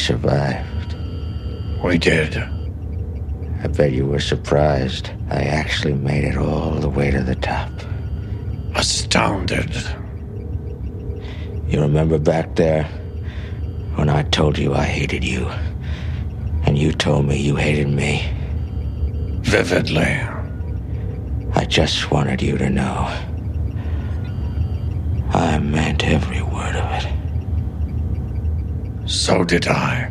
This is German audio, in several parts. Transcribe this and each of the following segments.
survived. We did. I bet you were surprised. I actually made it all the way to the top. Astounded. You remember back there when I told you I hated you? And you told me you hated me? Vividly. I just wanted you to know. I meant every word of it. So did I.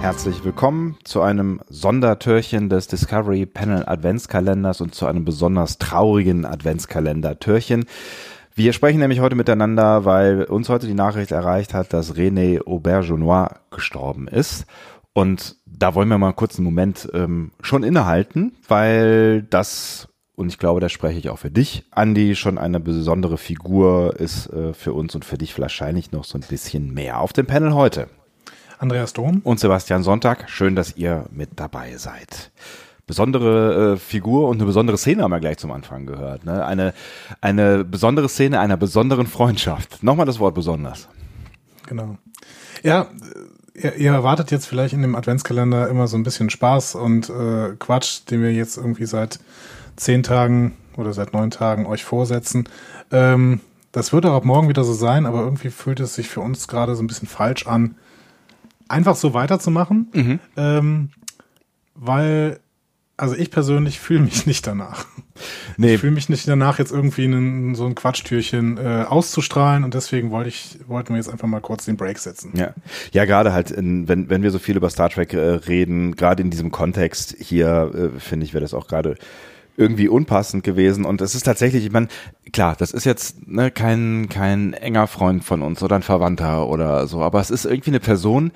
Herzlich willkommen zu einem Sondertürchen des Discovery Panel Adventskalenders und zu einem besonders traurigen Adventskalender-Türchen. Wir sprechen nämlich heute miteinander, weil uns heute die Nachricht erreicht hat, dass René Aubergenois gestorben ist. Und da wollen wir mal kurz einen Moment ähm, schon innehalten, weil das, und ich glaube, da spreche ich auch für dich, Andi, schon eine besondere Figur ist äh, für uns und für dich wahrscheinlich noch so ein bisschen mehr. Auf dem Panel heute. Andreas Dom. Und Sebastian Sonntag. Schön, dass ihr mit dabei seid besondere äh, Figur und eine besondere Szene haben wir gleich zum Anfang gehört. Ne? Eine, eine besondere Szene einer besonderen Freundschaft. Nochmal das Wort besonders. Genau. Ja, ihr, ihr erwartet jetzt vielleicht in dem Adventskalender immer so ein bisschen Spaß und äh, Quatsch, den wir jetzt irgendwie seit zehn Tagen oder seit neun Tagen euch vorsetzen. Ähm, das wird auch ab morgen wieder so sein, aber irgendwie fühlt es sich für uns gerade so ein bisschen falsch an, einfach so weiterzumachen. Mhm. Ähm, weil also ich persönlich fühle mich nicht danach. Nee. Ich fühle mich nicht danach, jetzt irgendwie einen, so ein Quatschtürchen äh, auszustrahlen und deswegen wollte ich, wollten wir jetzt einfach mal kurz den Break setzen. Ja, ja gerade halt, in, wenn, wenn wir so viel über Star Trek äh, reden, gerade in diesem Kontext hier, äh, finde ich, wäre das auch gerade irgendwie unpassend gewesen. Und es ist tatsächlich, ich meine, klar, das ist jetzt ne, kein, kein enger Freund von uns oder ein Verwandter oder so, aber es ist irgendwie eine Person,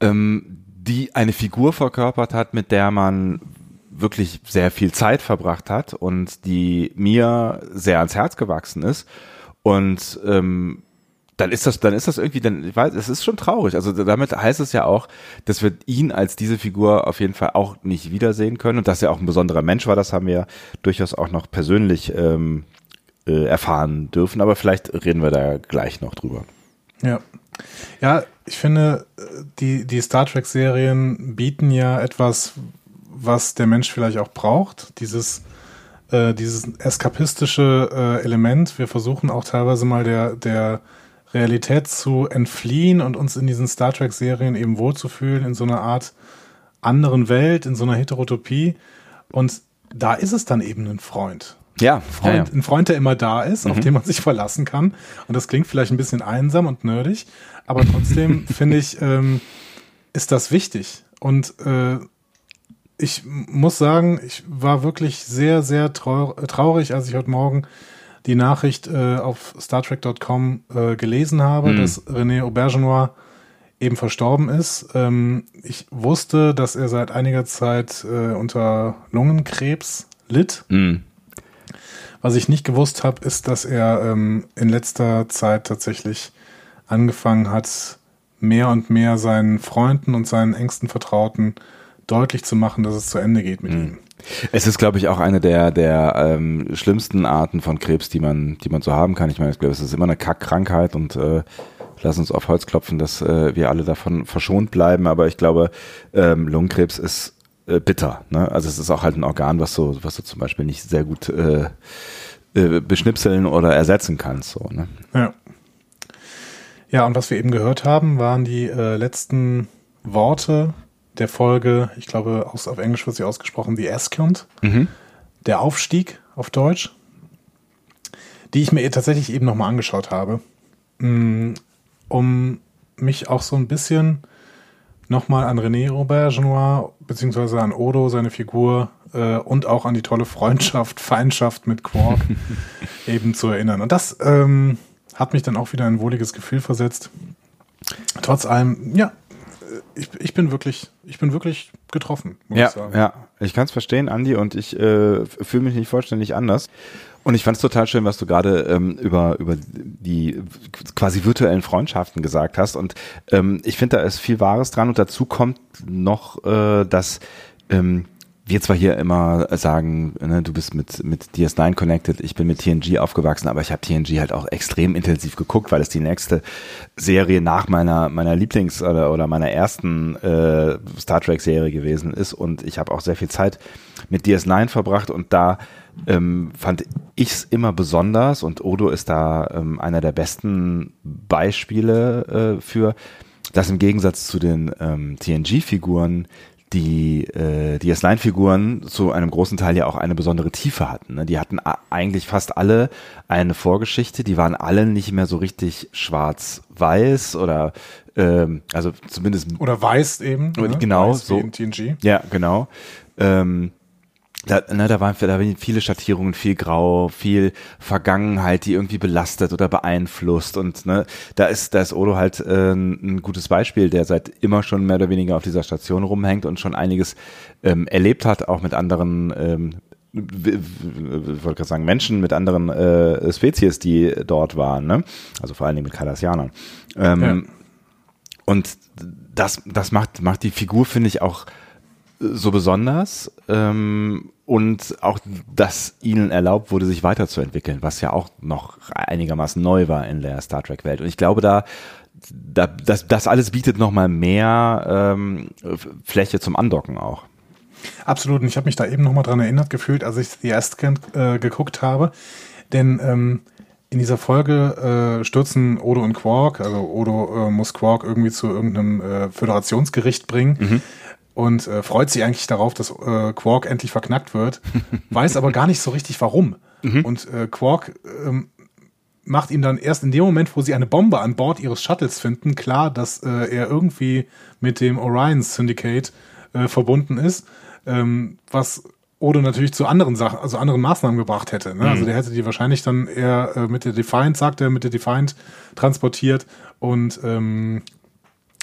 ähm, die eine Figur verkörpert hat, mit der man wirklich sehr viel Zeit verbracht hat und die mir sehr ans Herz gewachsen ist. Und ähm, dann ist das, dann ist das irgendwie, dann, ich weiß, es ist schon traurig. Also damit heißt es ja auch, dass wir ihn als diese Figur auf jeden Fall auch nicht wiedersehen können und dass er auch ein besonderer Mensch war, das haben wir durchaus auch noch persönlich ähm, äh, erfahren dürfen. Aber vielleicht reden wir da gleich noch drüber. Ja. Ja, ich finde, die, die Star Trek-Serien bieten ja etwas, was der Mensch vielleicht auch braucht. Dieses, äh, dieses eskapistische äh, Element. Wir versuchen auch teilweise mal der, der Realität zu entfliehen und uns in diesen Star Trek-Serien eben wohlzufühlen, in so einer Art anderen Welt, in so einer Heterotopie. Und da ist es dann eben ein Freund. Ja, Freund, ja, ja. ein Freund, der immer da ist, mhm. auf den man sich verlassen kann. Und das klingt vielleicht ein bisschen einsam und nerdig, aber trotzdem finde ich, ähm, ist das wichtig. Und äh, ich muss sagen, ich war wirklich sehr, sehr traurig, als ich heute Morgen die Nachricht äh, auf StarTrek.com äh, gelesen habe, mhm. dass René Aubergenois eben verstorben ist. Ähm, ich wusste, dass er seit einiger Zeit äh, unter Lungenkrebs litt. Mhm. Was ich nicht gewusst habe, ist, dass er ähm, in letzter Zeit tatsächlich angefangen hat, mehr und mehr seinen Freunden und seinen engsten Vertrauten deutlich zu machen, dass es zu Ende geht mit mhm. ihm. Es ist, glaube ich, auch eine der, der ähm, schlimmsten Arten von Krebs, die man, die man so haben kann. Ich meine, ich glaube, es ist immer eine Kackkrankheit und äh, lass uns auf Holz klopfen, dass äh, wir alle davon verschont bleiben. Aber ich glaube, ähm, Lungenkrebs ist äh, bitter. Ne? Also es ist auch halt ein Organ, was du, was du zum Beispiel nicht sehr gut äh, äh, beschnipseln oder ersetzen kannst. So, ne? Ja. Ja, und was wir eben gehört haben, waren die äh, letzten Worte der Folge, ich glaube, aus, auf Englisch wird sie ausgesprochen, The Ascent, mhm. der Aufstieg auf Deutsch, die ich mir tatsächlich eben nochmal angeschaut habe, mm, um mich auch so ein bisschen nochmal an René Aubergenois, beziehungsweise an Odo, seine Figur, äh, und auch an die tolle Freundschaft, Feindschaft mit Quark eben zu erinnern. Und das ähm, hat mich dann auch wieder ein wohliges Gefühl versetzt. Trotz allem, ja, ich, ich bin wirklich, ich bin wirklich getroffen, muss ja, ich sagen. Ja, ich kann es verstehen, Andi, und ich äh, fühle mich nicht vollständig anders. Und ich fand es total schön, was du gerade ähm, über, über die quasi virtuellen Freundschaften gesagt hast. Und ähm, ich finde, da ist viel Wahres dran. Und dazu kommt noch, äh, dass ähm, wir zwar hier immer sagen, ne, du bist mit, mit DS9 connected, ich bin mit TNG aufgewachsen, aber ich habe TNG halt auch extrem intensiv geguckt, weil es die nächste Serie nach meiner, meiner Lieblings- oder, oder meiner ersten äh, Star Trek-Serie gewesen ist. Und ich habe auch sehr viel Zeit mit DS9 verbracht und da ähm, fand ich es immer besonders und Odo ist da ähm, einer der besten Beispiele äh, für, dass im Gegensatz zu den ähm, TNG-Figuren die, äh, die S9-Figuren zu einem großen Teil ja auch eine besondere Tiefe hatten. Ne? Die hatten eigentlich fast alle eine Vorgeschichte, die waren alle nicht mehr so richtig schwarz-weiß oder ähm, also zumindest oder weiß eben. Ne? Genau, weiß so. TNG. Ja, genau. Ähm, da, ne, da, waren, da viele Schattierungen, viel Grau, viel Vergangenheit, die irgendwie belastet oder beeinflusst. Und ne, da ist, da ist Odo halt äh, ein gutes Beispiel, der seit immer schon mehr oder weniger auf dieser Station rumhängt und schon einiges ähm, erlebt hat, auch mit anderen ähm, ich wollte gerade sagen, Menschen mit anderen äh, Spezies, die dort waren, ne? Also vor allen Dingen mit Cardassianern. Ähm, ja. Und das, das macht, macht die Figur, finde ich, auch so besonders ähm, und auch, dass ihnen erlaubt wurde, sich weiterzuentwickeln, was ja auch noch einigermaßen neu war in der Star Trek Welt. Und ich glaube, da, da das, das alles bietet noch mal mehr ähm, Fläche zum Andocken auch. Absolut. Und ich habe mich da eben noch mal dran erinnert gefühlt, als ich die erst äh, geguckt habe, denn ähm, in dieser Folge äh, stürzen Odo und Quark, also Odo äh, muss Quark irgendwie zu irgendeinem äh, Föderationsgericht bringen. Mhm und äh, freut sich eigentlich darauf, dass äh, Quark endlich verknackt wird, weiß aber gar nicht so richtig warum. Mhm. Und äh, Quark ähm, macht ihm dann erst in dem Moment, wo sie eine Bombe an Bord ihres Shuttles finden, klar, dass äh, er irgendwie mit dem Orion Syndicate äh, verbunden ist, ähm, was Odo natürlich zu anderen Sachen, also anderen Maßnahmen gebracht hätte. Ne? Also mhm. Also der hätte die wahrscheinlich dann eher äh, mit der Defiant, sagt er, mit der Defiant transportiert und ähm,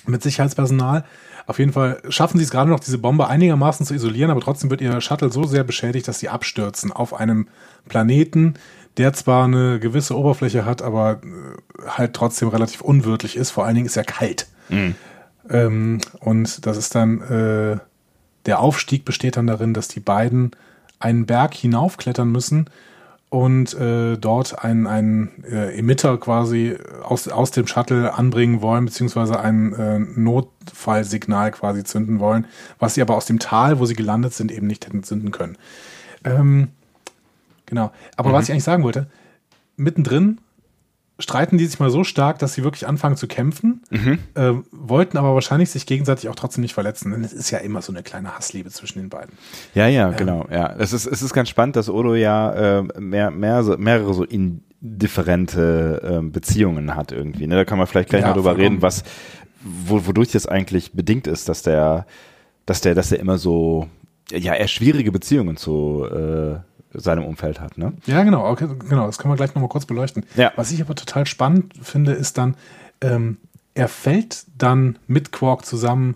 mit Sicherheitspersonal. Auf jeden Fall schaffen sie es gerade noch, diese Bombe einigermaßen zu isolieren, aber trotzdem wird ihr Shuttle so sehr beschädigt, dass sie abstürzen auf einem Planeten, der zwar eine gewisse Oberfläche hat, aber äh, halt trotzdem relativ unwirtlich ist. Vor allen Dingen ist er kalt. Mhm. Ähm, und das ist dann, äh, der Aufstieg besteht dann darin, dass die beiden einen Berg hinaufklettern müssen, und äh, dort einen, einen äh, Emitter quasi aus, aus dem Shuttle anbringen wollen, beziehungsweise ein äh, Notfallsignal quasi zünden wollen, was sie aber aus dem Tal, wo sie gelandet sind, eben nicht hätten zünden können. Ähm, genau. Aber mhm. was ich eigentlich sagen wollte, mittendrin streiten die sich mal so stark, dass sie wirklich anfangen zu kämpfen, mhm. äh, wollten aber wahrscheinlich sich gegenseitig auch trotzdem nicht verletzen. Denn es ist ja immer so eine kleine Hassliebe zwischen den beiden. Ja, ja, ähm, genau. Ja, es ist, es ist ganz spannend, dass Odo ja äh, mehr, mehr, so, mehrere so indifferente äh, Beziehungen hat irgendwie. Ne? Da kann man vielleicht gleich ja, mal drüber reden, was, wo, wodurch das eigentlich bedingt ist, dass der, dass der, dass der immer so, ja, eher schwierige Beziehungen zu äh, seinem Umfeld hat. Ne? Ja, genau, okay, genau, das können wir gleich nochmal kurz beleuchten. Ja. Was ich aber total spannend finde, ist dann, ähm, er fällt dann mit Quark zusammen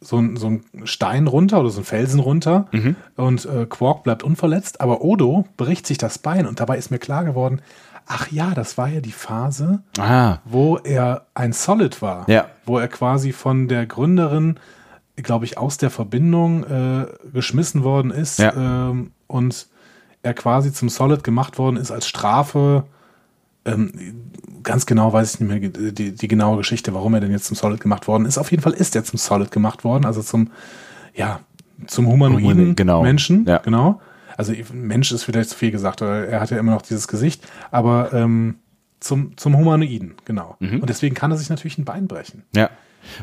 so ein, so ein Stein runter oder so ein Felsen runter mhm. und äh, Quark bleibt unverletzt, aber Odo bricht sich das Bein und dabei ist mir klar geworden, ach ja, das war ja die Phase, Aha. wo er ein Solid war, ja. wo er quasi von der Gründerin, glaube ich, aus der Verbindung äh, geschmissen worden ist ja. ähm, und er quasi zum Solid gemacht worden ist als Strafe. Ähm, ganz genau weiß ich nicht mehr die, die, die, genaue Geschichte, warum er denn jetzt zum Solid gemacht worden ist. Auf jeden Fall ist er zum Solid gemacht worden, also zum, ja, zum humanoiden genau. Menschen. Ja. Genau. Also Mensch ist vielleicht zu viel gesagt, er hat ja immer noch dieses Gesicht, aber ähm, zum, zum Humanoiden, genau. Mhm. Und deswegen kann er sich natürlich ein Bein brechen. Ja.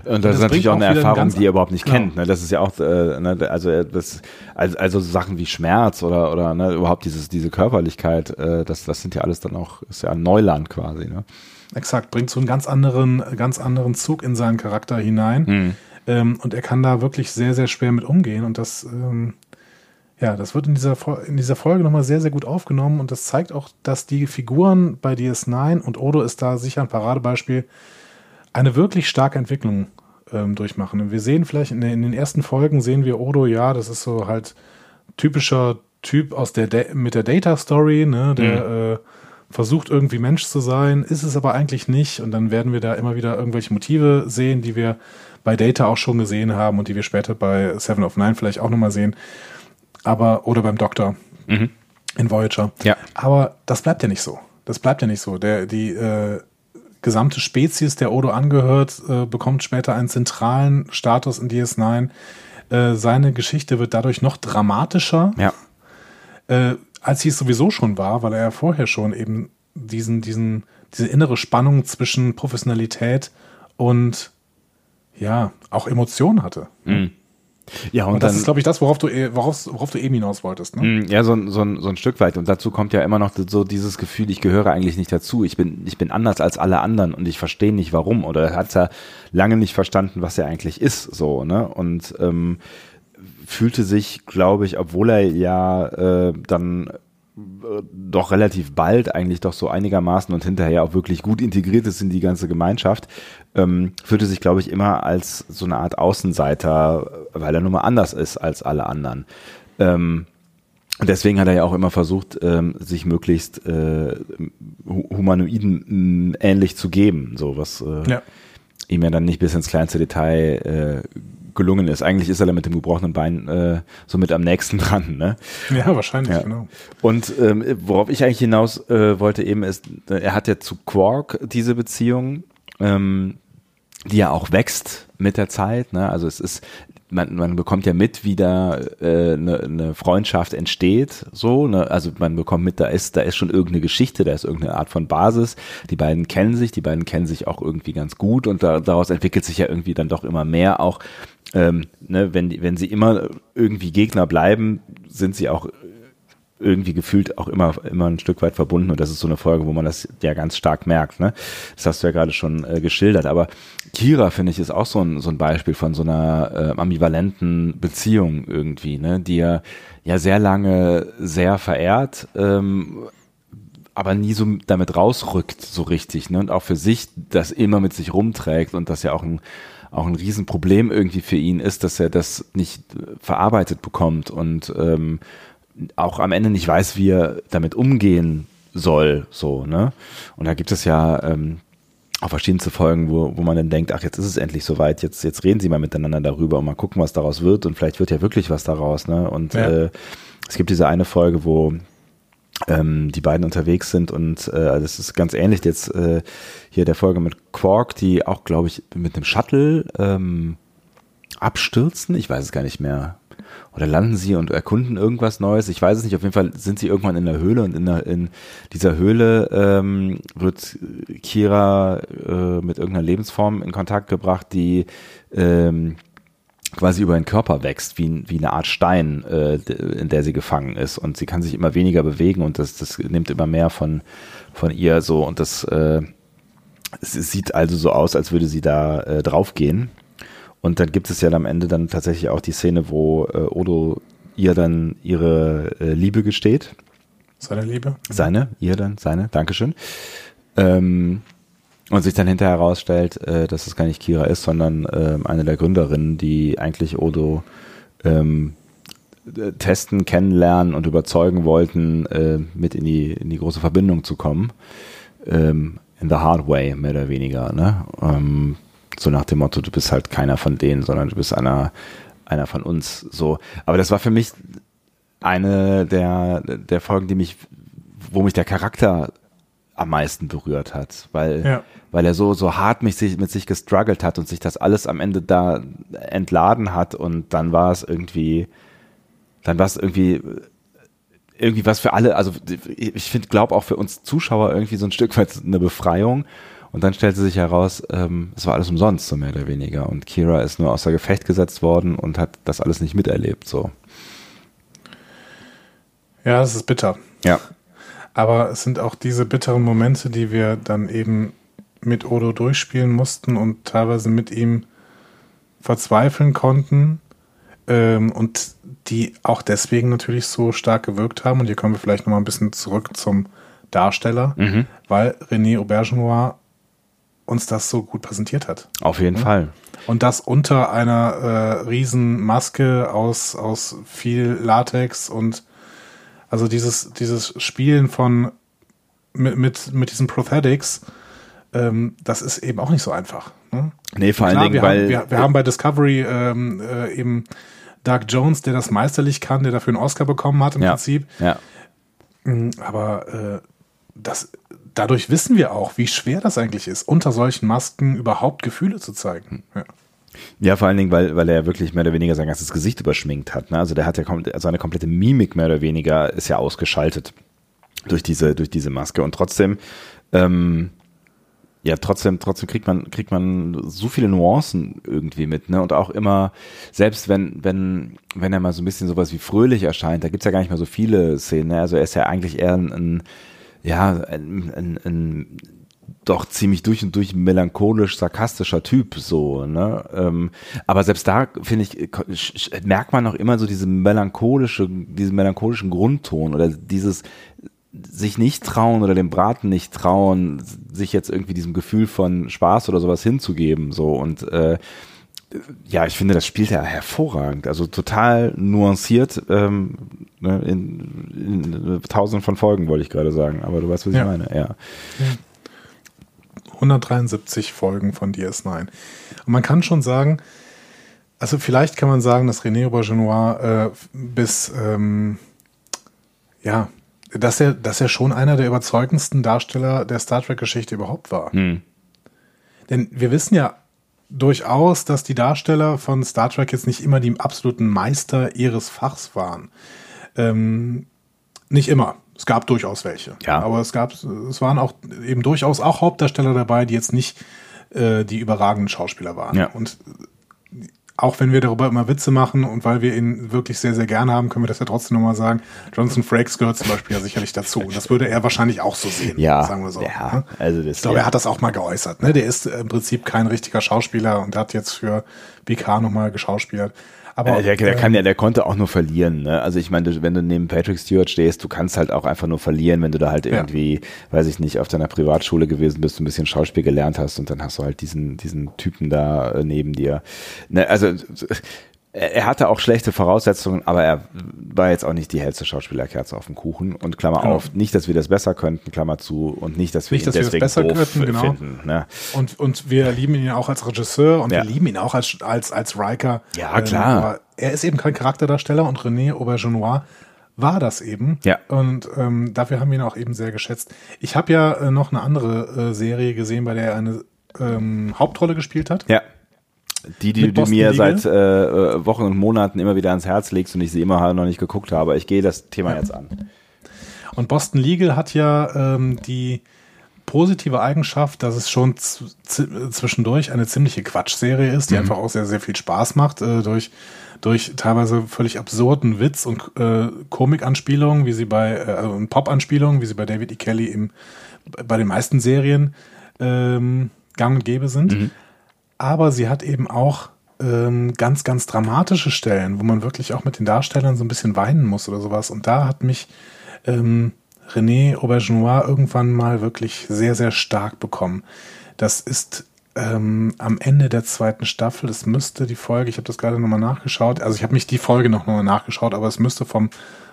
Und das, das ist natürlich auch eine Erfahrung, die er überhaupt nicht genau. kennt. Ne? Das ist ja auch, äh, ne, also äh, das, also, also Sachen wie Schmerz oder oder ne, überhaupt dieses diese Körperlichkeit, äh, das das sind ja alles dann auch ist ja ein Neuland quasi. Ne? Exakt, bringt so einen ganz anderen ganz anderen Zug in seinen Charakter hinein hm. ähm, und er kann da wirklich sehr sehr schwer mit umgehen und das ähm, ja, das wird in dieser, in dieser Folge nochmal sehr, sehr gut aufgenommen und das zeigt auch, dass die Figuren bei DS9 und Odo ist da sicher ein Paradebeispiel, eine wirklich starke Entwicklung ähm, durchmachen. Wir sehen vielleicht in, den ersten Folgen sehen wir Odo, ja, das ist so halt typischer Typ aus der da mit der Data Story, ne, der mhm. äh, versucht irgendwie Mensch zu sein, ist es aber eigentlich nicht. Und dann werden wir da immer wieder irgendwelche Motive sehen, die wir bei Data auch schon gesehen haben und die wir später bei Seven of Nine vielleicht auch nochmal sehen. Aber, oder beim Doktor mhm. in Voyager. Ja. Aber das bleibt ja nicht so. Das bleibt ja nicht so. Der, die äh, gesamte Spezies, der Odo angehört, äh, bekommt später einen zentralen Status in DS9. Äh, seine Geschichte wird dadurch noch dramatischer. Ja. Äh, als sie es sowieso schon war, weil er ja vorher schon eben diesen, diesen, diese innere Spannung zwischen Professionalität und ja, auch Emotionen hatte. Mhm. Ja, und, und das dann, ist, glaube ich, das, worauf du, eh, worauf, worauf du eben hinaus wolltest. Ne? Mhm, ja, so, so, so ein Stück weit. Und dazu kommt ja immer noch so dieses Gefühl, ich gehöre eigentlich nicht dazu. Ich bin, ich bin anders als alle anderen und ich verstehe nicht warum. Oder er hat ja lange nicht verstanden, was er eigentlich ist. So, ne? Und ähm, fühlte sich, glaube ich, obwohl er ja äh, dann äh, doch relativ bald eigentlich doch so einigermaßen und hinterher auch wirklich gut integriert ist in die ganze Gemeinschaft, ähm, fühlte sich, glaube ich, immer als so eine Art Außenseiter, weil er nun mal anders ist als alle anderen. Ähm, deswegen hat er ja auch immer versucht, ähm, sich möglichst äh, Humanoiden ähnlich zu geben, so was äh, ja. ihm ja dann nicht bis ins kleinste Detail äh, gelungen ist. Eigentlich ist er da mit dem gebrochenen Bein äh, so mit am nächsten dran. Ne? Ja, wahrscheinlich, ja. genau. Und ähm, worauf ich eigentlich hinaus äh, wollte eben ist, äh, er hat ja zu Quark diese Beziehung, ähm, die ja auch wächst mit der Zeit. Ne? Also es ist, man, man bekommt ja mit, wie da eine äh, ne, ne Freundschaft entsteht, so, ne? also man bekommt mit, da ist, da ist schon irgendeine Geschichte, da ist irgendeine Art von Basis. Die beiden kennen sich, die beiden kennen sich auch irgendwie ganz gut und da, daraus entwickelt sich ja irgendwie dann doch immer mehr auch ähm, ne, wenn, wenn sie immer irgendwie Gegner bleiben, sind sie auch irgendwie gefühlt auch immer, immer ein Stück weit verbunden. Und das ist so eine Folge, wo man das ja ganz stark merkt. Ne? Das hast du ja gerade schon äh, geschildert. Aber Kira, finde ich, ist auch so ein, so ein Beispiel von so einer äh, ambivalenten Beziehung irgendwie, ne? die er ja sehr lange sehr verehrt, ähm, aber nie so damit rausrückt so richtig. Ne? Und auch für sich das immer mit sich rumträgt und das ja auch ein auch ein Riesenproblem irgendwie für ihn ist, dass er das nicht verarbeitet bekommt und ähm, auch am Ende nicht weiß, wie er damit umgehen soll, so, ne? Und da gibt es ja ähm, auch verschiedenste Folgen, wo, wo man dann denkt, ach, jetzt ist es endlich soweit, jetzt, jetzt reden sie mal miteinander darüber und mal gucken, was daraus wird und vielleicht wird ja wirklich was daraus, ne? Und ja. äh, es gibt diese eine Folge, wo ähm, die beiden unterwegs sind und äh, also das ist ganz ähnlich jetzt äh, hier der Folge mit Quark, die auch, glaube ich, mit einem Shuttle ähm, abstürzen. Ich weiß es gar nicht mehr. Oder landen sie und erkunden irgendwas Neues? Ich weiß es nicht. Auf jeden Fall sind sie irgendwann in der Höhle und in, der, in dieser Höhle ähm, wird Kira äh, mit irgendeiner Lebensform in Kontakt gebracht, die ähm, quasi über den Körper wächst, wie, wie eine Art Stein, äh, in der sie gefangen ist. Und sie kann sich immer weniger bewegen und das, das nimmt immer mehr von, von ihr so. Und das äh, es sieht also so aus, als würde sie da äh, draufgehen. Und dann gibt es ja am Ende dann tatsächlich auch die Szene, wo äh, Odo ihr dann ihre äh, Liebe gesteht. Seine Liebe? Seine, ihr dann, seine, Dankeschön. Ähm, und sich dann hinterher herausstellt, äh, dass es gar nicht Kira ist, sondern äh, eine der Gründerinnen, die eigentlich Odo ähm, testen, kennenlernen und überzeugen wollten, äh, mit in die, in die große Verbindung zu kommen. Ähm, in the hard way, mehr oder weniger. Ne? Ähm, so nach dem Motto, du bist halt keiner von denen, sondern du bist einer, einer von uns. So. Aber das war für mich eine der, der Folgen, die mich, wo mich der Charakter am meisten berührt hat, weil, ja. weil er so, so hart mit sich, mit sich gestruggelt hat und sich das alles am Ende da entladen hat und dann war es irgendwie, dann war es irgendwie, irgendwie was für alle, also ich finde, glaube auch für uns Zuschauer irgendwie so ein Stück weit eine Befreiung. Und dann stellte sich heraus, ähm, es war alles umsonst, so mehr oder weniger. Und Kira ist nur außer Gefecht gesetzt worden und hat das alles nicht miterlebt, so. Ja, es ist bitter. Ja. Aber es sind auch diese bitteren Momente, die wir dann eben mit Odo durchspielen mussten und teilweise mit ihm verzweifeln konnten. Ähm, und die auch deswegen natürlich so stark gewirkt haben. Und hier kommen wir vielleicht nochmal ein bisschen zurück zum Darsteller, mhm. weil René Aubergenois uns das so gut präsentiert hat. Auf jeden ja? Fall. Und das unter einer äh, riesen Maske aus, aus viel Latex und also dieses, dieses Spielen von mit, mit, mit diesen Prosthetics, ähm, das ist eben auch nicht so einfach. Ne? Nee, vor allen Klar, Dingen, wir weil. Haben, wir, wir haben bei Discovery ähm, äh, eben Doug Jones, der das meisterlich kann, der dafür einen Oscar bekommen hat im ja, Prinzip. Ja. Mm, Aber äh, das, dadurch wissen wir auch, wie schwer das eigentlich ist, unter solchen Masken überhaupt Gefühle zu zeigen. Ja. Ja, vor allen Dingen, weil, weil er wirklich mehr oder weniger sein ganzes Gesicht überschminkt hat. Ne? Also der hat ja kom- seine komplette Mimik mehr oder weniger ist ja ausgeschaltet durch diese, durch diese Maske. Und trotzdem, ähm, ja, trotzdem, trotzdem kriegt man, kriegt man so viele Nuancen irgendwie mit, ne? Und auch immer, selbst wenn, wenn, wenn er mal so ein bisschen sowas wie fröhlich erscheint, da gibt's ja gar nicht mal so viele Szenen. Ne? Also er ist ja eigentlich eher ein, ein ja, ein, ein, ein doch ziemlich durch und durch melancholisch sarkastischer Typ so ne? Ähm, aber selbst da finde ich merkt man noch immer so diese melancholische diesen melancholischen Grundton oder dieses sich nicht trauen oder dem Braten nicht trauen sich jetzt irgendwie diesem Gefühl von Spaß oder sowas hinzugeben so. Und äh, ja, ich finde, das spielt er hervorragend. Also total nuanciert ähm, ne, in, in, in tausenden von Folgen, wollte ich gerade sagen. Aber du weißt, was Ja. ich meine. Ja. 173 Folgen von DS9. Und man kann schon sagen, also vielleicht kann man sagen, dass René Aubergenois äh, bis, ähm, ja, dass er, dass er schon einer der überzeugendsten Darsteller der Star Trek-Geschichte überhaupt war. Hm. Denn wir wissen ja durchaus, dass die Darsteller von Star Trek jetzt nicht immer die absoluten Meister ihres Fachs waren. Ähm, nicht immer. Es gab durchaus welche. Ja. Aber es gab, es waren auch eben durchaus auch Hauptdarsteller dabei, die jetzt nicht äh, die überragenden Schauspieler waren. Ja. Und auch wenn wir darüber immer Witze machen und weil wir ihn wirklich sehr, sehr gerne haben, können wir das ja trotzdem nochmal sagen. Jonathan Frakes gehört zum Beispiel ja sicherlich dazu. Und das würde er wahrscheinlich auch so sehen, Ja, sagen wir so. ja, ne? also das- ich glaube, ja. er hat das auch mal geäußert. Ne? Der ist im Prinzip kein richtiger Schauspieler und hat jetzt für BK nochmal geschauspielert. Aber Der, der, äh, kann ja, der konnte auch nur verlieren. Ne? Also ich meine, wenn du neben Patrick Stewart stehst, du kannst halt auch einfach nur verlieren, wenn du da halt Ja. irgendwie, weiß ich nicht, auf deiner Privatschule gewesen bist, ein bisschen Schauspiel gelernt hast und dann hast du halt diesen, diesen Typen da äh, neben dir. Ne? Also er hatte auch schlechte Voraussetzungen, aber er war jetzt auch nicht die hellste Schauspielerkerze auf dem Kuchen. Und Klammer Genau. auf, nicht, dass wir das besser könnten, Klammer zu, und nicht, dass wir Nicht, ihn dass wir das deswegen besser doof könnten, genau. finden. Ne? Und, und wir lieben ihn auch als Regisseur und Ja. wir lieben ihn auch als, als, als Riker. Ja, klar. aber er ist eben kein Charakterdarsteller und René Aubergenois war das eben. Ja. Und ähm, dafür haben wir ihn auch eben sehr geschätzt. Ich habe ja äh, noch eine andere äh, Serie gesehen, bei der er eine ähm, Hauptrolle gespielt hat. Ja. Die, die du mir seit äh, äh, Wochen und Monaten immer wieder ans Herz legst und ich sie immer noch nicht geguckt habe. Ich gehe das Thema jetzt an. Und Boston Legal hat ja ähm, die positive Eigenschaft, dass es schon zwischendurch eine ziemliche Quatschserie ist, die einfach auch sehr, sehr viel Spaß macht, äh, durch, durch teilweise völlig absurden Witz und äh, Komikanspielungen, wie sie bei, äh, also Pop-Anspielungen, wie sie bei David E. Kelly im, bei den meisten Serien ähm, gang und gäbe sind. Aber sie hat eben auch ähm, ganz, ganz dramatische Stellen, wo man wirklich auch mit den Darstellern so ein bisschen weinen muss oder sowas. Und da hat mich ähm, René Aubergenois irgendwann mal wirklich sehr, sehr stark bekommen. Das ist ähm, am Ende der zweiten Staffel, es müsste die Folge, ich habe das gerade nochmal nachgeschaut, also ich habe nicht die Folge noch nochmal nachgeschaut, aber es müsste vom,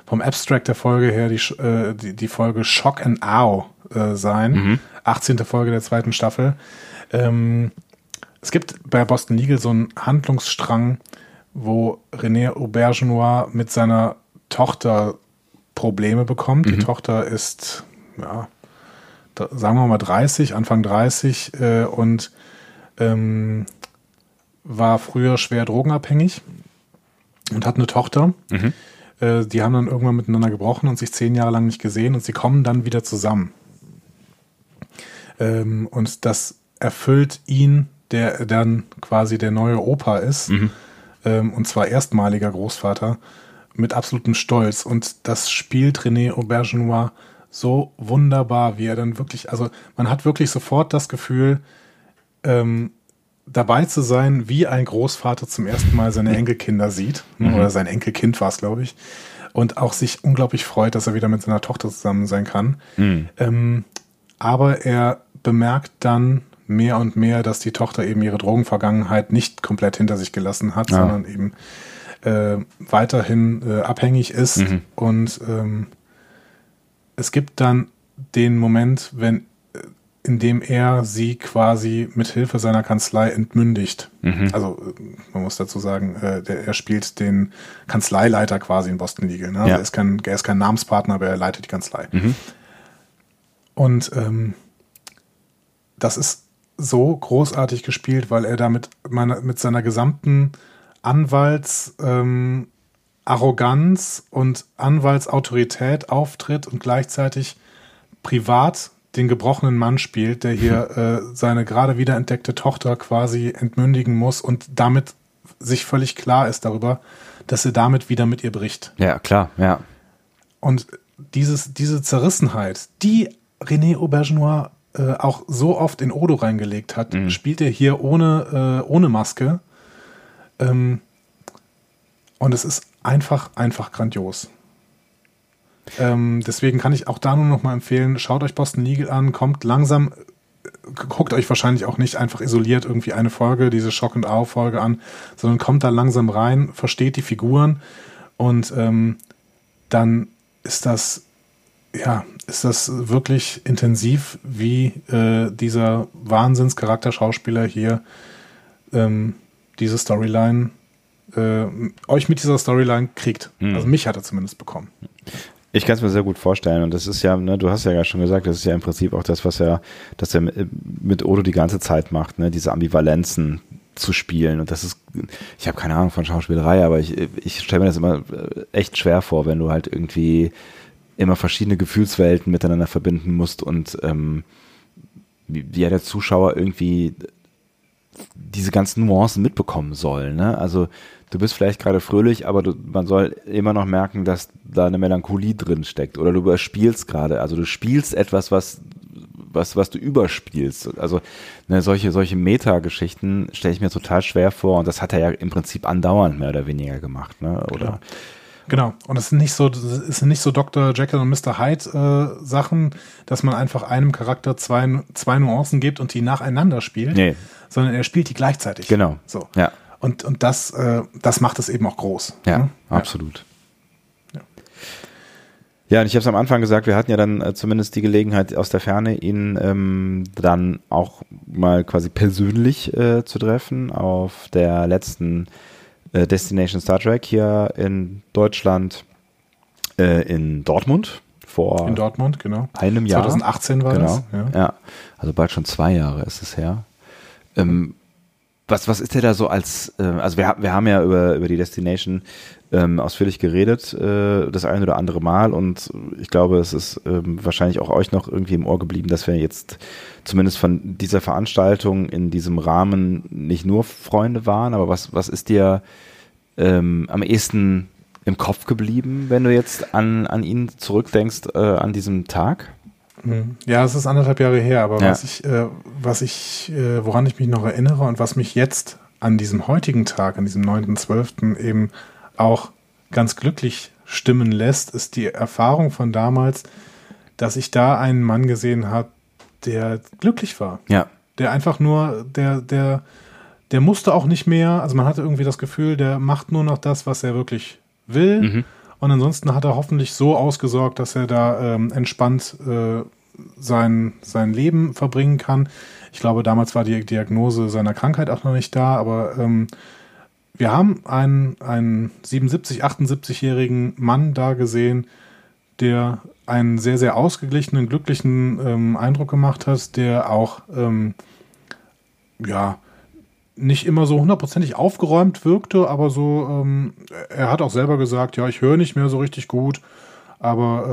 vom Abstract der Folge her die, äh, die, die Folge Shock and Ow äh, sein. 18. Folge der zweiten Staffel. Ähm, es gibt bei Boston Legal so einen Handlungsstrang, wo René Aubergenois mit seiner Tochter Probleme bekommt. Die Tochter ist, ja, da, sagen wir mal 30, Anfang 30 äh, und ähm, war früher schwer drogenabhängig und hat eine Tochter. Äh, die haben dann irgendwann miteinander gebrochen und sich zehn Jahre lang nicht gesehen und sie kommen dann wieder zusammen. Ähm, und das erfüllt ihn, der dann quasi der neue Opa ist, ähm, und zwar erstmaliger Großvater, mit absolutem Stolz. Und das spielt René Aubergenois so wunderbar, wie er dann wirklich, also man hat wirklich sofort das Gefühl, ähm, dabei zu sein, wie ein Großvater zum ersten Mal seine Enkelkinder sieht. ne, Oder sein Enkelkind war es, glaube ich. Und auch sich unglaublich freut, dass er wieder mit seiner Tochter zusammen sein kann. Ähm, aber er bemerkt dann mehr und mehr, dass die Tochter eben ihre Drogenvergangenheit nicht komplett hinter sich gelassen hat, Ja. sondern eben äh, weiterhin äh, abhängig ist. Mhm. Und ähm, es gibt dann den Moment, wenn äh, in dem er sie quasi mit Hilfe seiner Kanzlei entmündigt. Mhm. Also äh, man muss dazu sagen, äh, der, er spielt den Kanzleileiter quasi in Boston Legal. Ne? Also Ja. er, ist kein, er ist kein Namenspartner, aber er leitet die Kanzlei. Mhm. Und ähm, das ist so großartig gespielt, weil er damit meine, mit seiner gesamten Anwalts ähm, Arroganz und Anwaltsautorität auftritt und gleichzeitig privat den gebrochenen Mann spielt, der hier äh, seine gerade wiederentdeckte Tochter quasi entmündigen muss und damit sich völlig klar ist darüber, dass er damit wieder mit ihr bricht. Ja, klar, ja. Und dieses, diese Zerrissenheit, die René Aubergenois äh, auch so oft in Odo reingelegt hat, spielt er hier ohne, äh, ohne Maske. Ähm, und es ist einfach, einfach grandios. Ähm, deswegen kann ich auch da nur noch mal empfehlen, schaut euch Boston Legal an, kommt langsam, äh, guckt euch wahrscheinlich auch nicht einfach isoliert irgendwie eine Folge, diese Schock und Au-Folge an, sondern kommt da langsam rein, versteht die Figuren und ähm, dann ist das ja, ist das wirklich intensiv, wie äh, dieser Wahnsinnscharakter-Schauspieler hier ähm, diese Storyline äh, euch mit dieser Storyline kriegt. Also mich hat er zumindest bekommen. Ich kann es mir sehr gut vorstellen und das ist ja, ne, du hast ja schon gesagt, das ist ja im Prinzip auch das, was er, dass er mit Odo die ganze Zeit macht, ne, diese Ambivalenzen zu spielen und das ist, ich habe keine Ahnung von Schauspielerei, aber ich, ich stelle mir das immer äh, echt schwer vor, wenn du halt irgendwie immer verschiedene Gefühlswelten miteinander verbinden musst und ähm, wie, ja der Zuschauer irgendwie diese ganzen Nuancen mitbekommen soll. Ne? Also du bist vielleicht gerade fröhlich, aber du, man soll immer noch merken, dass da eine Melancholie drin steckt. Oder du überspielst gerade. Also du spielst etwas, was was, was du überspielst. Also ne, solche, solche Meta-Geschichten stelle ich mir total schwer vor und das hat er ja im Prinzip andauernd mehr oder weniger gemacht. Ne? Oder Genau. Und es sind nicht so, es sind nicht so Dr. Jekyll und Mr. Hyde äh, Sachen, dass man einfach einem Charakter zwei, zwei Nuancen gibt und die nacheinander spielt, Nee. sondern er spielt die gleichzeitig. Genau. So. Ja. Und, und das, äh, das macht es eben auch groß. Ja, ne? absolut. Ja. Ja, und ich habe es am Anfang gesagt, wir hatten ja dann äh, zumindest die Gelegenheit aus der Ferne, ihn ähm, dann auch mal quasi persönlich äh, zu treffen auf der letzten äh, Destination Star Trek hier in Deutschland, äh, in Dortmund vor In Dortmund, genau. einem Jahr. 2018 war genau. das. Ja. Ja. also bald schon zwei Jahre ist es her. Ähm, was, was ist der da so als, äh, also wir, wir haben ja über, über die Destination ähm, ausführlich geredet, äh, das eine oder andere Mal und ich glaube, es ist ähm, wahrscheinlich auch euch noch irgendwie im Ohr geblieben, dass wir jetzt zumindest von dieser Veranstaltung in diesem Rahmen nicht nur Freunde waren, aber was, was ist dir ähm, am ehesten im Kopf geblieben, wenn du jetzt an, an ihn zurückdenkst, äh, an diesem Tag? Mhm. Ja, es ist anderthalb Jahre her, aber Ja. was ich, äh, was ich, äh, woran ich mich noch erinnere und was mich jetzt an diesem heutigen Tag, an diesem 9.12. eben auch ganz glücklich stimmen lässt, ist die Erfahrung von damals, dass ich da einen Mann gesehen habe, der glücklich war. Ja. Der einfach nur, der, der, der musste auch nicht mehr, also man hatte irgendwie das Gefühl, der macht nur noch das, was er wirklich will. Mhm. Und ansonsten hat er hoffentlich so ausgesorgt, dass er da ähm, entspannt äh, sein, sein Leben verbringen kann. Ich glaube, damals war die Diagnose seiner Krankheit auch noch nicht da, aber ähm, wir haben einen, einen 77, 78-jährigen Mann da gesehen, der einen sehr, sehr ausgeglichenen, glücklichen ähm, Eindruck gemacht hat, der auch ähm, ja nicht immer so hundertprozentig aufgeräumt wirkte, aber so, ähm, er hat auch selber gesagt, ja, ich höre nicht mehr so richtig gut, aber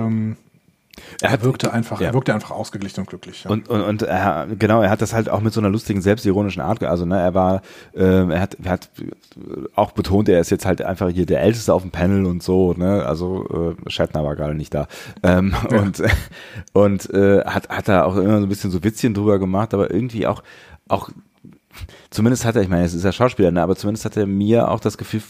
Er er wirkte einfach, ja. er wirkte einfach ausgeglichen und glücklich. Ja. Und, und, und er, genau, er hat das halt auch mit so einer lustigen, selbstironischen Art, also ne, er war, ähm, er hat, er hat auch betont, er ist jetzt halt einfach hier der Älteste auf dem Panel und so, ne, also äh, Shatner war gerade nicht da. Ähm, Ja. Und, und äh, hat, hat da auch immer so ein bisschen so Witzchen drüber gemacht, aber irgendwie auch, auch zumindest hat er, ich meine, es ist ja Schauspieler, ne, aber zumindest hat er mir auch das Gefühl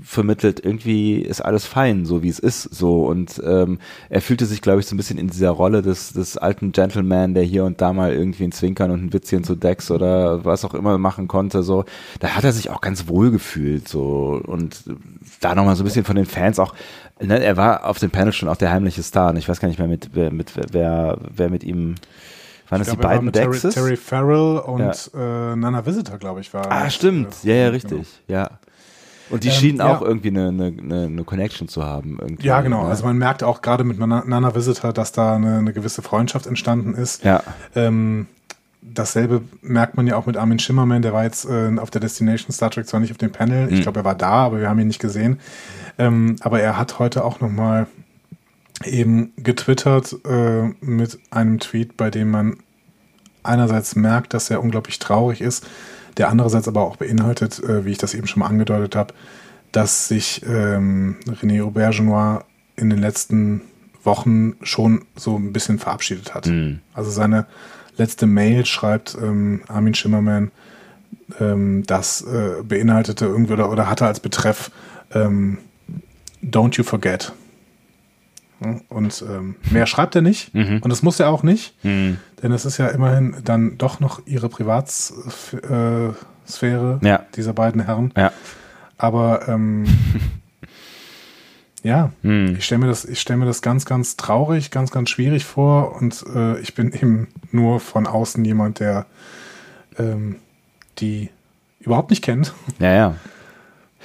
vermittelt, irgendwie ist alles fein, so wie es ist, so und ähm, er fühlte sich, glaube ich, so ein bisschen in dieser Rolle des, des alten Gentleman, der hier und da mal irgendwie ein Zwinkern und ein Witzchen zu Dex oder was auch immer machen konnte, so, da hat er sich auch ganz wohl gefühlt, so und da nochmal so ein bisschen von den Fans auch, ne, er war auf dem Panel schon auch der heimliche Star und ich weiß gar nicht mehr mit, wer, mit wer, wer mit ihm waren das die beiden Dexes? Terry, Terry Farrell und ja. äh, Nana Visitor, glaube ich, war. Ah, stimmt. Äh, ja, ja, richtig. Genau. Ja. Und die ähm, schienen auch ja. irgendwie eine, eine, eine Connection zu haben. Irgendwie. Ja, genau. Also man merkt auch gerade mit Nana Visitor, dass da eine, eine gewisse Freundschaft entstanden ist. Ja. Ähm, dasselbe merkt man ja auch mit Armin Schimmerman, der war jetzt äh, auf der Destination Star Trek zwar nicht auf dem Panel, mhm. ich glaube, er war da, aber wir haben ihn nicht gesehen. Ähm, aber er hat heute auch nochmal eben getwittert äh, mit einem Tweet, bei dem man einerseits merkt, dass er unglaublich traurig ist, der andererseits aber auch beinhaltet, äh, wie ich das eben schon mal angedeutet habe, dass sich ähm, René Aubergenois in den letzten Wochen schon so ein bisschen verabschiedet hat. Mhm. Also seine letzte Mail schreibt ähm, Armin Schimmerman, ähm, das äh, beinhaltete irgendwie oder, oder hatte als Betreff ähm, Don't you forget. Und ähm, mehr schreibt er nicht. Mhm. Und das muss er auch nicht. Mhm. Denn es ist ja immerhin dann doch noch ihre Privatsphäre ja. dieser beiden Herren. Ja. Aber ähm, ja, mhm. ich stelle mir, das, stell mir das ganz, ganz traurig, ganz, ganz schwierig vor. Und äh, ich bin eben nur von außen jemand, der ähm, die überhaupt nicht kennt. Ja, ja.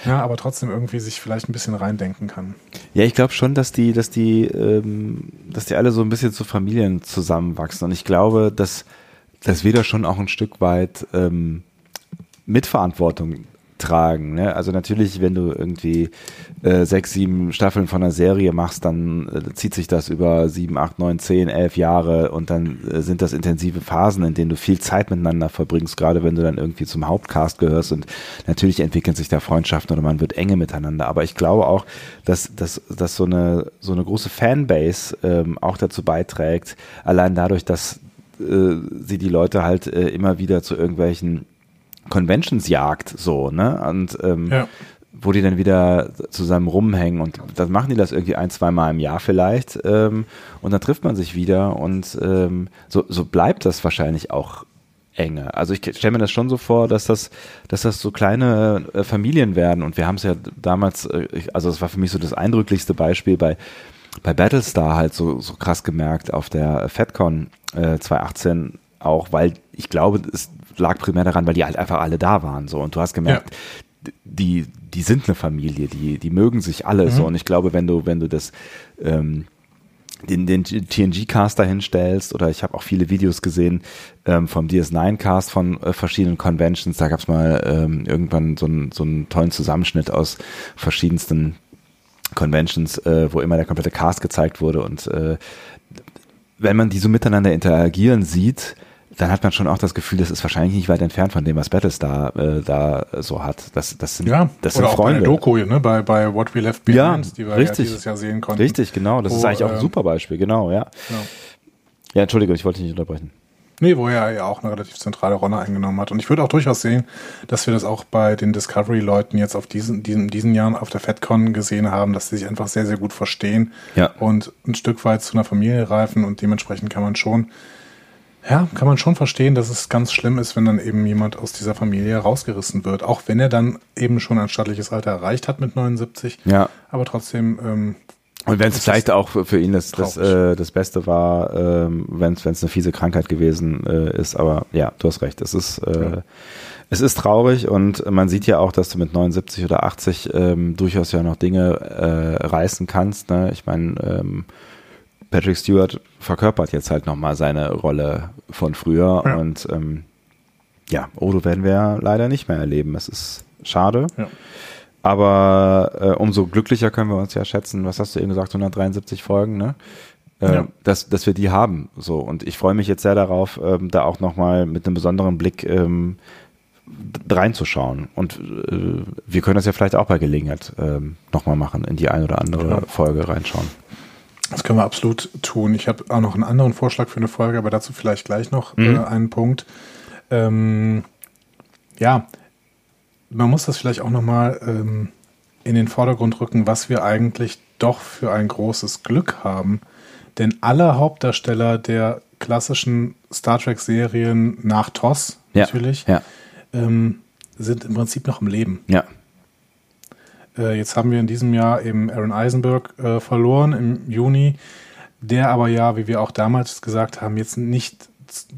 Ja, aber trotzdem irgendwie sich vielleicht ein bisschen reindenken kann. Ja, ich glaube schon, dass die, dass die, ähm, dass die alle so ein bisschen zu Familien zusammenwachsen. Und ich glaube, dass, dass wir da schon auch ein Stück weit ähm, Mitverantwortung tragen. Ne? Also natürlich, wenn du irgendwie äh, sechs, sieben Staffeln von einer Serie machst, dann äh, zieht sich das über sieben, acht, neun, zehn, elf Jahre und dann äh, sind das intensive Phasen, in denen du viel Zeit miteinander verbringst, gerade wenn du dann irgendwie zum Hauptcast gehörst und natürlich entwickeln sich da Freundschaften oder man wird enge miteinander. Aber ich glaube auch, dass, dass, dass so eine so eine große Fanbase ähm, auch dazu beiträgt, allein dadurch, dass äh, sie die Leute halt äh, immer wieder zu irgendwelchen Conventions jagt, so, ne? Und ähm, ja. wo die dann wieder zusammen rumhängen und dann machen die das irgendwie ein, zwei Mal im Jahr vielleicht ähm, und dann trifft man sich wieder und ähm, so, so bleibt das wahrscheinlich auch enge. Also ich stelle mir das schon so vor, dass das, dass das so kleine äh, Familien werden und wir haben es ja damals, äh, also das war für mich so das eindrücklichste Beispiel bei bei Battlestar halt so, so krass gemerkt auf der FedCon äh, 2018 auch, weil ich glaube, es lag primär daran, weil die halt einfach alle da waren. So. Und du hast gemerkt, ja. die, die sind eine Familie, die, die mögen sich alle mhm. so. Und ich glaube, wenn du, wenn du das ähm, den, den TNG-Cast dahinstellst oder ich habe auch viele Videos gesehen ähm, vom DS9-Cast von äh, verschiedenen Conventions. Da gab es mal ähm, irgendwann so, ein, so einen tollen Zusammenschnitt aus verschiedensten Conventions, äh, wo immer der komplette Cast gezeigt wurde. Und äh, wenn man die so miteinander interagieren sieht, dann hat man schon auch das Gefühl, das ist wahrscheinlich nicht weit entfernt von dem, was Battlestar äh, da so hat. Das, das sind, ja, das sind oder Freunde. Auch bei der Doku, ne? bei, bei What We Left Behind, ja, die wir richtig. ja dieses Jahr sehen konnten. Richtig, genau. Das wo, ist eigentlich auch ein ähm, super Beispiel, genau, ja. Genau. Ja, Entschuldigung, ich wollte dich nicht unterbrechen. Nee, wo er ja auch eine relativ zentrale Rolle eingenommen hat. Und ich würde auch durchaus sehen, dass wir das auch bei den Discovery-Leuten jetzt auf diesen, diesen, diesen Jahren auf der FedCon gesehen haben, dass sie sich einfach sehr, sehr gut verstehen ja. und ein Stück weit zu einer Familie reifen und dementsprechend kann man schon ja, kann man schon verstehen, dass es ganz schlimm ist, wenn dann eben jemand aus dieser Familie rausgerissen wird. Auch wenn er dann eben schon ein stattliches Alter erreicht hat mit 79. Ja. Aber trotzdem. Ähm, und wenn es vielleicht auch für, ihn das, das, äh, das Beste war, ähm, wenn es eine fiese Krankheit gewesen äh, ist. Aber ja, du hast recht. Es ist, äh, ja. es ist traurig und man sieht ja auch, dass du mit 79 oder 80 ähm, durchaus ja noch Dinge äh, reißen kannst. Ne? Ich meine, ähm, Patrick Stewart verkörpert jetzt halt nochmal seine Rolle von früher ja. und ähm, ja, Odo werden wir leider nicht mehr erleben. Es ist schade. Ja. Aber äh, umso glücklicher können wir uns ja schätzen, was hast du eben gesagt, 173 Folgen, ne? Äh, ja. dass, dass wir die haben. So. Und ich freue mich jetzt sehr darauf, ähm, da auch nochmal mit einem besonderen Blick ähm, reinzuschauen. Und äh, wir können das ja vielleicht auch bei Gelegenheit ähm, nochmal machen, in die ein oder andere genau. Folge reinschauen. Das können wir absolut tun. Ich habe auch noch einen anderen Vorschlag für eine Folge, aber dazu vielleicht gleich noch mhm. äh, einen Punkt. Ähm, ja, man muss das vielleicht auch nochmal ähm, in den Vordergrund rücken, was wir eigentlich doch für ein großes Glück haben. Denn alle Hauptdarsteller der klassischen Star Trek-Serien nach TOS Ja, natürlich ja. Ähm, sind im Prinzip noch im Leben. Ja. Äh, jetzt haben wir in diesem Jahr eben Aaron Eisenberg äh, verloren im Juni, der aber ja, wie wir auch damals gesagt haben, jetzt nicht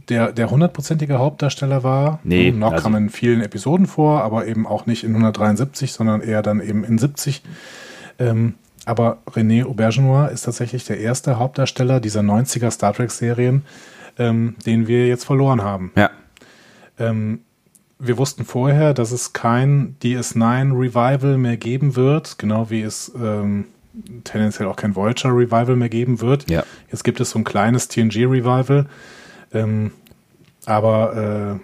der, der hundertprozentige Hauptdarsteller war. Nee, noch also- kam in vielen Episoden vor, aber eben auch nicht in 173, sondern eher dann eben in 70. Ähm, aber René Aubergenois ist tatsächlich der erste Hauptdarsteller dieser 90er Star Trek-Serien, ähm, den wir jetzt verloren haben. Ja. Ähm, wir wussten vorher, dass es kein DS9 Revival mehr geben wird, genau wie es ähm, tendenziell auch kein Vulture Revival mehr geben wird. Ja. Jetzt gibt es so ein kleines TNG Revival, ähm, aber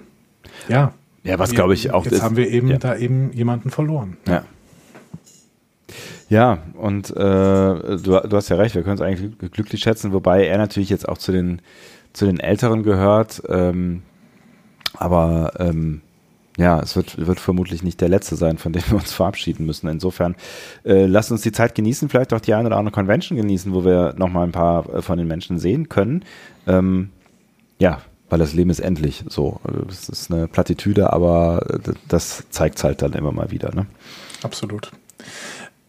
äh, ja. Ja, was glaube ich auch Jetzt ist- haben wir eben ja. da eben jemanden verloren. Ja. Ja, und äh, du, du hast ja recht, wir können es eigentlich glück- glücklich schätzen, wobei er natürlich jetzt auch zu den, zu den Älteren gehört. Ähm, aber ähm, ja, es wird, wird vermutlich nicht der letzte sein, von dem wir uns verabschieden müssen. Insofern äh, lasst uns die Zeit genießen, vielleicht auch die eine oder andere Convention genießen, wo wir nochmal ein paar äh, von den Menschen sehen können. Ähm, ja, weil das Leben ist endlich so. Es ist eine Plattitüde, aber äh, das zeigt halt dann immer mal wieder. Ne? Absolut.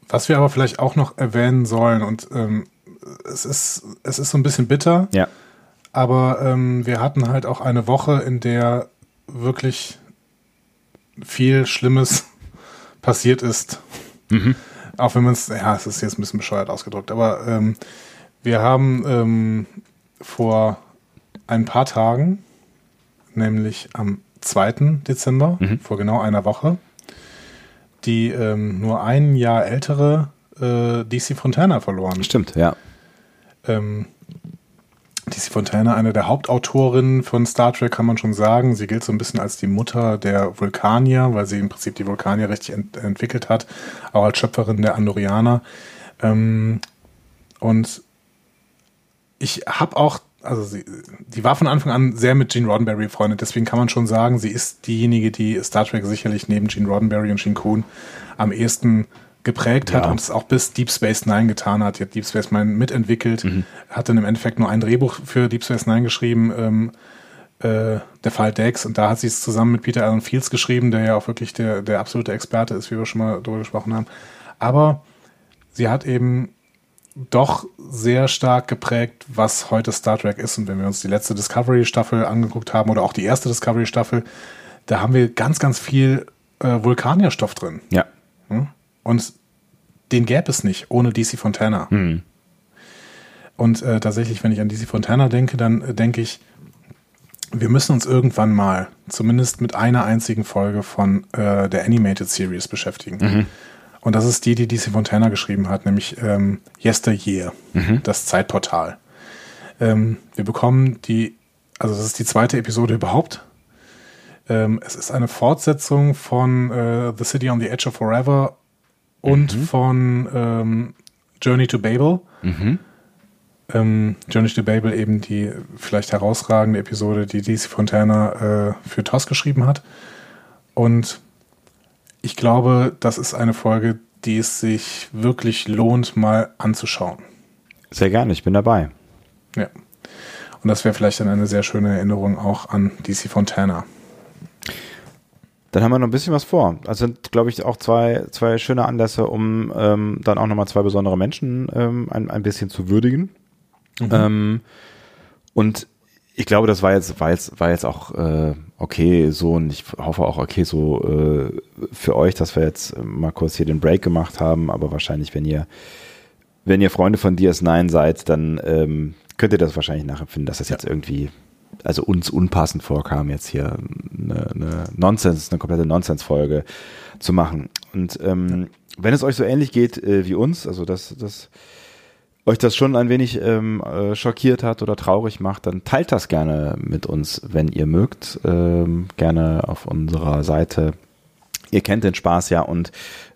Was wir aber vielleicht auch noch erwähnen sollen, und ähm, es, ist, es ist so ein bisschen bitter, Ja. aber ähm, wir hatten halt auch eine Woche, in der wirklich viel Schlimmes passiert ist. Auch wenn man es, ja, es ist jetzt ein bisschen bescheuert ausgedrückt, aber ähm, wir haben ähm, vor ein paar Tagen, nämlich am 2. Dezember, vor genau einer Woche, die ähm, nur ein Jahr ältere äh, DC Fontana verloren. Stimmt, ja. Ähm, DC Fontana, eine der Hauptautorinnen von Star Trek, kann man schon sagen. Sie gilt so ein bisschen als die Mutter der Vulkanier, weil sie im Prinzip die Vulkanier richtig ent entwickelt hat, auch als Schöpferin der Andorianer. Ähm, und ich habe auch, also sie, die war von Anfang an sehr mit Gene Roddenberry befreundet, deswegen kann man schon sagen, sie ist diejenige, die Star Trek sicherlich neben Gene Roddenberry und Gene Kuhn am ehesten geprägt hat Ja. und es auch bis Deep Space Nine getan hat. Die hat Deep Space Nine mitentwickelt, hat dann im Endeffekt nur ein Drehbuch für Deep Space Nine geschrieben, ähm, äh, der Fall Dex, und da hat sie es zusammen mit Peter Allen Fields geschrieben, der ja auch wirklich der, der absolute Experte ist, wie wir schon mal darüber gesprochen haben. Aber sie hat eben doch sehr stark geprägt, was heute Star Trek ist. Und wenn wir uns die letzte Discovery-Staffel angeguckt haben oder auch die erste Discovery-Staffel, da haben wir ganz, ganz viel äh, Vulkanierstoff drin. Ja. Und den gäbe es nicht ohne DC Fontana. Und äh, tatsächlich, wenn ich an DC Fontana denke, dann äh, denke ich, wir müssen uns irgendwann mal zumindest mit einer einzigen Folge von äh, der Animated Series beschäftigen. Und das ist die, die DC Fontana geschrieben hat, nämlich ähm, Yesteryear, das Zeitportal. Ähm, wir bekommen die, also das ist die zweite Episode überhaupt. Ähm, es ist eine Fortsetzung von äh, The City on the Edge of Forever und von ähm, Journey to Babel. Ähm, Journey to Babel eben die vielleicht herausragende Episode, die DC Fontana äh, für TOS geschrieben hat. Und ich glaube, das ist eine Folge, die es sich wirklich lohnt, mal anzuschauen. Sehr gerne, ich bin dabei. Ja. Und das wäre vielleicht dann eine sehr schöne Erinnerung auch an DC Fontana. Dann haben wir noch ein bisschen was vor. Also sind, glaube ich, auch zwei, zwei schöne Anlässe, um ähm, dann auch nochmal zwei besondere Menschen ähm, ein, ein bisschen zu würdigen. Ähm, und ich glaube, das war jetzt, war jetzt, war jetzt auch äh, okay so und ich hoffe auch okay so äh, für euch, dass wir jetzt mal kurz hier den Break gemacht haben, aber wahrscheinlich, wenn ihr, wenn ihr Freunde von DS9 seid, dann ähm, könnt ihr das wahrscheinlich nachempfinden, dass das jetzt irgendwie, also uns unpassend vorkam, jetzt hier eine, eine Nonsens, eine komplette Nonsens-Folge zu machen. Und ähm, wenn es euch so ähnlich geht äh, wie uns, also das, das euch das schon ein wenig ähm, äh, schockiert hat oder traurig macht, dann teilt das gerne mit uns, wenn ihr mögt. Ähm, gerne auf unserer Seite. Ihr kennt den Spaß ja und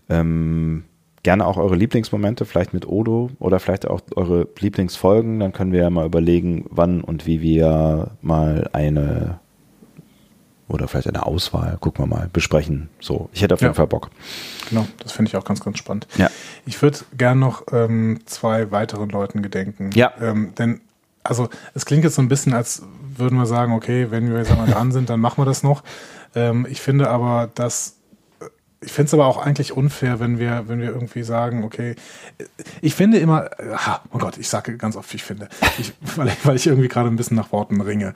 ähm, gerne auch eure Lieblingsmomente, vielleicht mit Odo oder vielleicht auch eure Lieblingsfolgen. Dann können wir ja mal überlegen, wann und wie wir mal eine oder vielleicht eine Auswahl, gucken wir mal, besprechen. So, ich hätte auf jeden Ja. Fall Bock. Genau, das finde ich auch ganz, ganz spannend. Ja. Ich würde gern noch ähm, zwei weiteren Leuten gedenken. Ja. Ähm, denn, also, es klingt jetzt so ein bisschen, als würden wir sagen, okay, wenn wir jetzt einmal dran sind, dann machen wir das noch. Ähm, ich finde aber, dass ich finde es aber auch eigentlich unfair, wenn wir, wenn wir irgendwie sagen, okay, ich finde immer, ha, oh Gott, ich sage ganz oft, ich finde, ich, weil, ich, weil ich irgendwie gerade ein bisschen nach Worten ringe.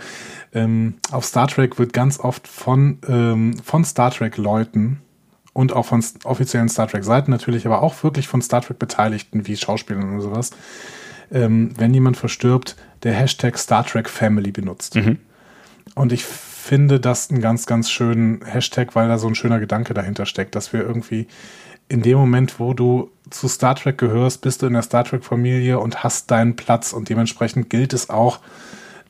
Ähm, auf Star Trek wird ganz oft von, ähm, von Star Trek-Leuten und auch von offiziellen Star Trek-Seiten natürlich, aber auch wirklich von Star Trek-Beteiligten wie Schauspielern oder sowas, ähm, wenn jemand verstirbt, der Hashtag Star Trek Family benutzt. Und ich finde das einen ganz, ganz schönen Hashtag, weil da so ein schöner Gedanke dahinter steckt, dass wir irgendwie in dem Moment, wo du zu Star Trek gehörst, bist du in der Star Trek-Familie und hast deinen Platz und dementsprechend gilt es auch,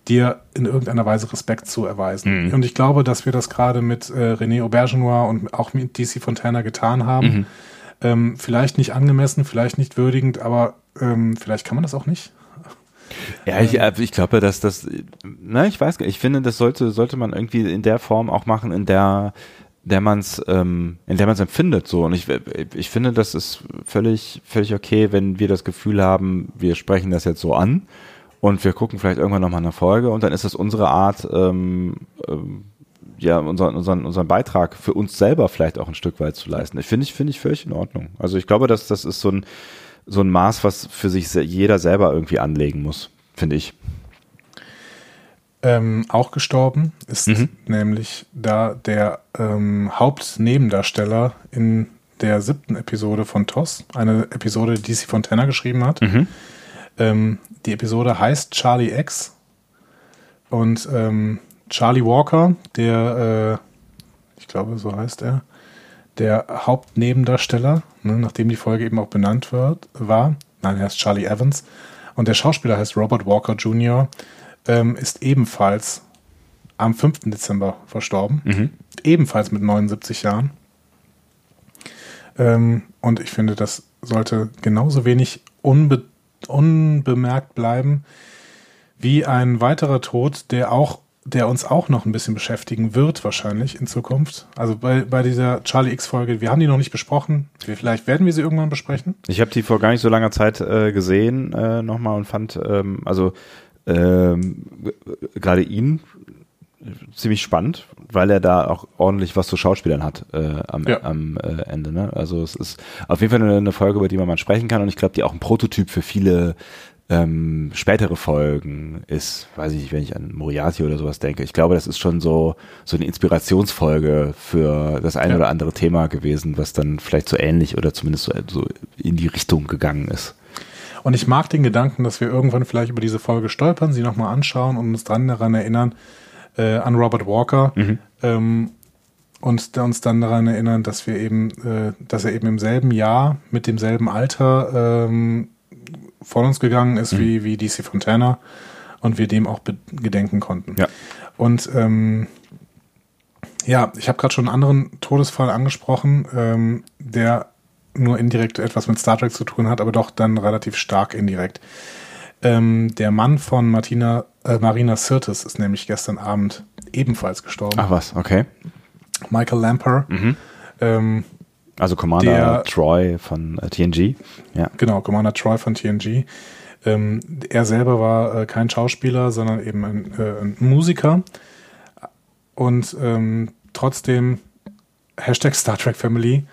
dir in irgendeiner Weise Respekt zu erweisen. Und ich glaube, dass wir das gerade mit äh, René Aubergenois und auch mit DC Fontana getan haben. Ähm, vielleicht nicht angemessen, vielleicht nicht würdigend, aber ähm, vielleicht kann man das auch nicht. Ja, ich, also ich glaube, dass das, na, ich weiß, gar nicht, ich finde, das sollte, sollte man irgendwie in der Form auch machen, in der, der man's, ähm, in der man es empfindet, so. Und ich, ich finde, das ist völlig, völlig okay, wenn wir das Gefühl haben, wir sprechen das jetzt so an und wir gucken vielleicht irgendwann nochmal eine Folge und dann ist das unsere Art, ähm, ähm, ja, unseren, unseren, unseren Beitrag für uns selber vielleicht auch ein Stück weit zu leisten. Ich finde ich, finde ich völlig in Ordnung. Also ich glaube, dass das ist so ein, so ein Maß, was für sich jeder selber irgendwie anlegen muss, finde ich. Ähm, auch gestorben ist nämlich da der ähm, Hauptnebendarsteller in der siebten Episode von TOS, eine Episode, die DC Fontana geschrieben hat. Ähm, die Episode heißt Charlie X und ähm, Charlie Walker, der, äh, ich glaube, so heißt er, der Hauptnebendarsteller, ne, nachdem die Folge eben auch benannt wird, war, nein, er heißt Charlie Evans und der Schauspieler heißt Robert Walker Jr., ähm, ist ebenfalls am 5. Dezember verstorben, ebenfalls mit 79 Jahren. Ähm, und ich finde, das sollte genauso wenig unbe unbemerkt bleiben wie ein weiterer Tod, der auch, der uns auch noch ein bisschen beschäftigen wird, wahrscheinlich in Zukunft. Also bei, bei dieser Charlie X-Folge, wir haben die noch nicht besprochen. Vielleicht werden wir sie irgendwann besprechen. Ich habe die vor gar nicht so langer Zeit äh, gesehen äh, nochmal und fand, ähm, also ähm, gerade ihn ziemlich spannend, weil er da auch ordentlich was zu Schauspielern hat äh, am, Ja. am äh, Ende. Ne? Also es ist auf jeden Fall eine, eine Folge, über die man mal sprechen kann und ich glaube, die auch ein Prototyp für viele ähm, spätere Folgen ist, weiß ich nicht, wenn ich an Moriarty oder sowas denke. Ich glaube, das ist schon so so eine Inspirationsfolge für das eine Ja. oder andere Thema gewesen, was dann vielleicht so ähnlich oder zumindest so, so in die Richtung gegangen ist. Und ich mag den Gedanken, dass wir irgendwann vielleicht über diese Folge stolpern, sie nochmal anschauen und uns dran daran erinnern, äh, an Robert Walker. Ähm, und uns dann daran erinnern, dass wir eben, äh, dass er eben im selben Jahr mit demselben Alter ähm, von uns gegangen ist wie, wie DC Fontana und wir dem auch gedenken konnten. Ja. Und ähm, ja, ich habe gerade schon einen anderen Todesfall angesprochen, ähm, der nur indirekt etwas mit Star Trek zu tun hat, aber doch dann relativ stark indirekt. Ähm, der Mann von Martina, äh, Marina Sirtis ist nämlich gestern Abend ebenfalls gestorben. Ach was, okay. Michael Lamper. Ähm, Also Commander Der- Troy von äh, TNG. Ja. Genau, Commander Troy von TNG. Ähm, er selber war äh, kein Schauspieler, sondern eben ein, äh, ein Musiker. Und ähm, trotzdem Hashtag Star Trek Family.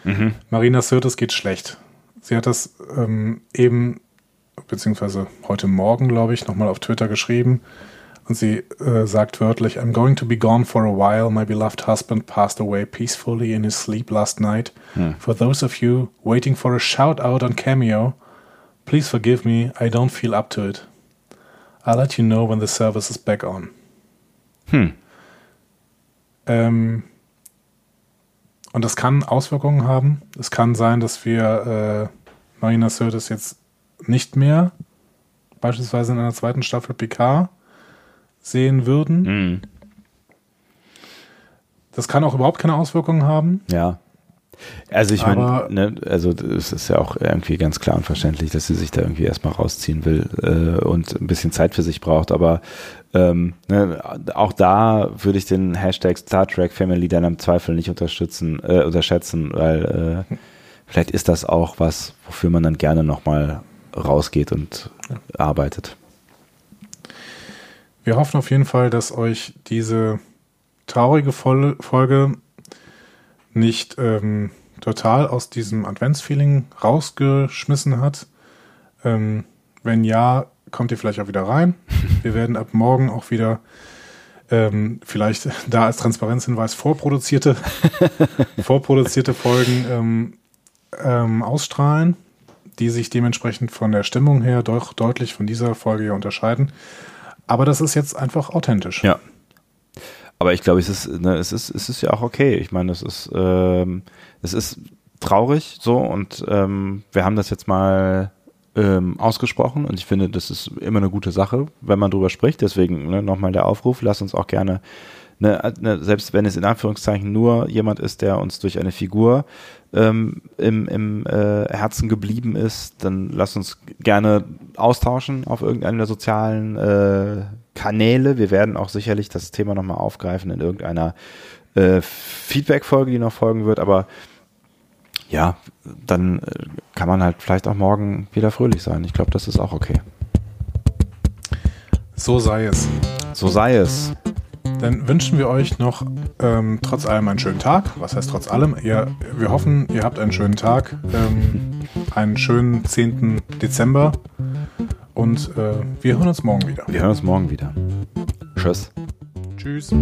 Marina Sirtis geht schlecht. Sie hat das ähm, eben, beziehungsweise heute Morgen, glaube ich, nochmal auf Twitter geschrieben. Und sie äh, sagt wörtlich, I'm going to be gone for a while. My beloved husband passed away peacefully in his sleep last night. For those of you waiting for a shout out on Cameo, please forgive me, I don't feel up to it. I'll let you know when the service is back on. Hm. Ähm, und das kann Auswirkungen haben. Es kann sein, dass wir äh, Marina Sirtis jetzt nicht mehr beispielsweise in einer zweiten Staffel PK sehen würden. Mhm. Das kann auch überhaupt keine Auswirkungen haben. Ja. Also ich meine, ne, also es ist ja auch irgendwie ganz klar und verständlich, dass sie sich da irgendwie erstmal rausziehen will äh, und ein bisschen Zeit für sich braucht. Aber ähm, ne, auch da würde ich den Hashtag Star Trek Family dann im Zweifel nicht unterstützen, äh, unterschätzen, weil äh, vielleicht ist das auch was, wofür man dann gerne nochmal rausgeht und arbeitet. Wir hoffen auf jeden Fall, dass euch diese traurige Fol Folge nicht ähm, total aus diesem Adventsfeeling rausgeschmissen hat. Ähm, wenn ja, kommt ihr vielleicht auch wieder rein. Wir werden ab morgen auch wieder ähm, vielleicht da als Transparenzhinweis vorproduzierte, vorproduzierte Folgen ähm, ähm, ausstrahlen, die sich dementsprechend von der Stimmung her doch deutlich von dieser Folge hier unterscheiden. Aber das ist jetzt einfach authentisch. Ja. Aber ich glaube, es ist, ne, es ist, es ist ja auch okay. Ich meine, es ist, ähm, es ist traurig so und ähm, wir haben das jetzt mal ähm, ausgesprochen und ich finde, das ist immer eine gute Sache, wenn man drüber spricht. Deswegen ne, nochmal der Aufruf, lasst uns auch gerne, ne, ne, selbst wenn es in Anführungszeichen nur jemand ist, der uns durch eine Figur ähm, im, im äh, Herzen geblieben ist, dann lasst uns gerne austauschen auf irgendeiner der sozialen äh, Kanäle. Wir werden auch sicherlich das Thema nochmal aufgreifen in irgendeiner äh, Feedback-Folge, die noch folgen wird, aber ja, dann äh, kann man halt vielleicht auch morgen wieder fröhlich sein. Ich glaube, das ist auch okay. So sei es. So sei es. Dann wünschen wir euch noch ähm, trotz allem einen schönen Tag. Was heißt trotz allem? Ihr, wir hoffen, ihr habt einen schönen Tag, ähm, einen schönen 10. Dezember und äh, wir hören uns morgen wieder. Wir hören uns morgen wieder. Tschüss. Tschüss.